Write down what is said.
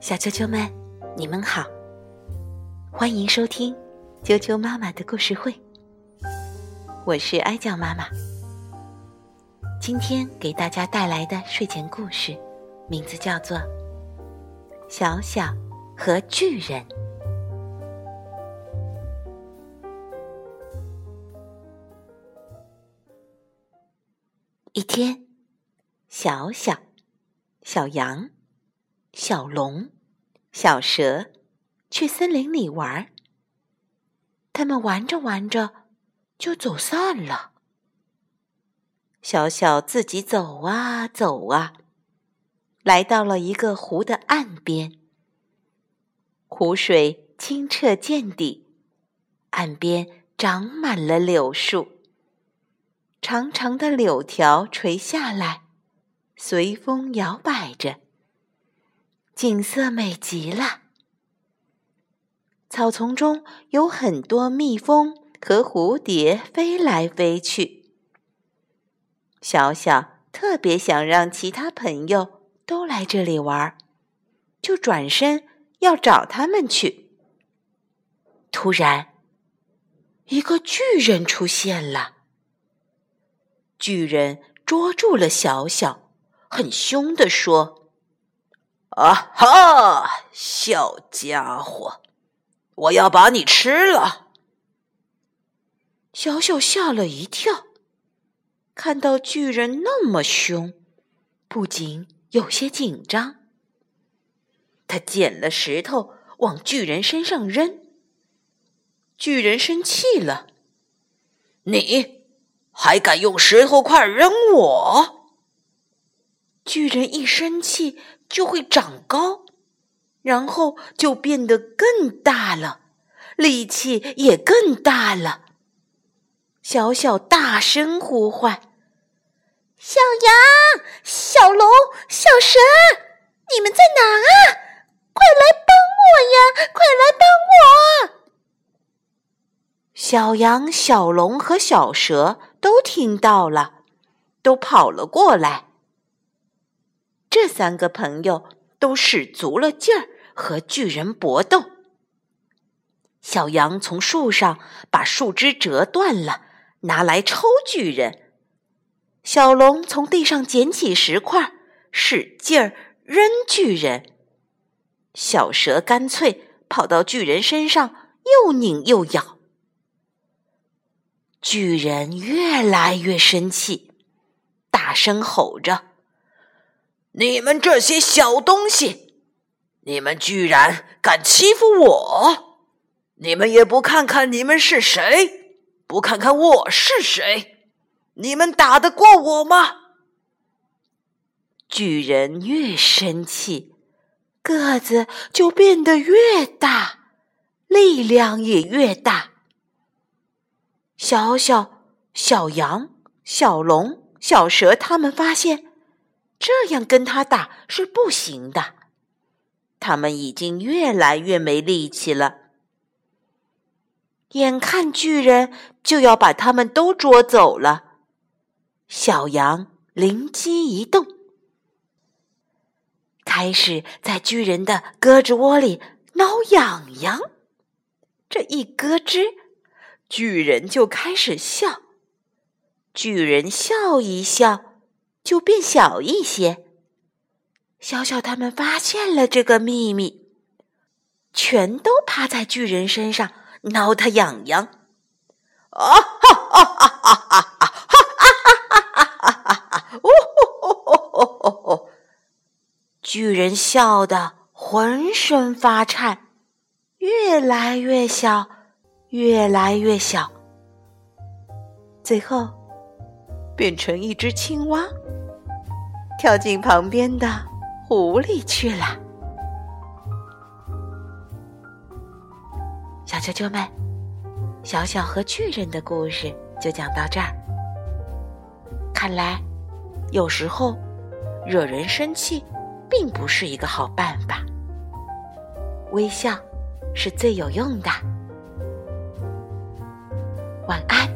小啾啾们，你们好，欢迎收听啾啾妈妈的故事会。我是哀叫妈妈，今天给大家带来的睡前故事，名字叫做《小小和巨人》。一天，小小、小羊、小龙。小蛇去森林里玩，他们玩着玩着就走散了。小小自己走啊走啊，来到了一个湖的岸边。湖水清澈见底，岸边长满了柳树，长长的柳条垂下来，随风摇摆着。景色美极了。草丛中有很多蜜蜂和蝴蝶飞来飞去。小小特别想让其他朋友都来这里玩，就转身要找他们去。突然，一个巨人出现了。巨人捉住了小小，很凶地说。啊哈，小家伙，我要把你吃了！小小吓了一跳，看到巨人那么凶，不仅有些紧张。他捡了石头往巨人身上扔，巨人生气了：“你还敢用石头块扔我？”巨人一生气就会长高，然后就变得更大了，力气也更大了。小小大声呼唤：“小羊、小龙、小蛇，你们在哪啊？快来帮我呀！快来帮我！”小羊、小龙和小蛇都听到了，都跑了过来。这三个朋友都使足了劲儿和巨人搏斗。小羊从树上把树枝折断了，拿来抽巨人；小龙从地上捡起石块，使劲儿扔巨人；小蛇干脆跑到巨人身上，又拧又咬。巨人越来越生气，大声吼着。你们这些小东西，你们居然敢欺负我！你们也不看看你们是谁，不看看我是谁，你们打得过我吗？巨人越生气，个子就变得越大，力量也越大。小小、小羊、小龙、小蛇，他们发现。这样跟他打是不行的，他们已经越来越没力气了。眼看巨人就要把他们都捉走了，小羊灵机一动，开始在巨人的胳肢窝里挠痒痒。这一咯吱，巨人就开始笑。巨人笑一笑。就变小一些。小小他们发现了这个秘密，全都趴在巨人身上挠他痒痒。啊哈哈哈哈哈哈！哈哈哈哈哈！呜呼呼呼呼！巨人笑得浑身发颤，越来越小，越来越小，最后变成一只青蛙。跳进旁边的湖里去了。小啾啾们，小小和巨人的故事就讲到这儿。看来，有时候惹人生气并不是一个好办法。微笑是最有用的。晚安。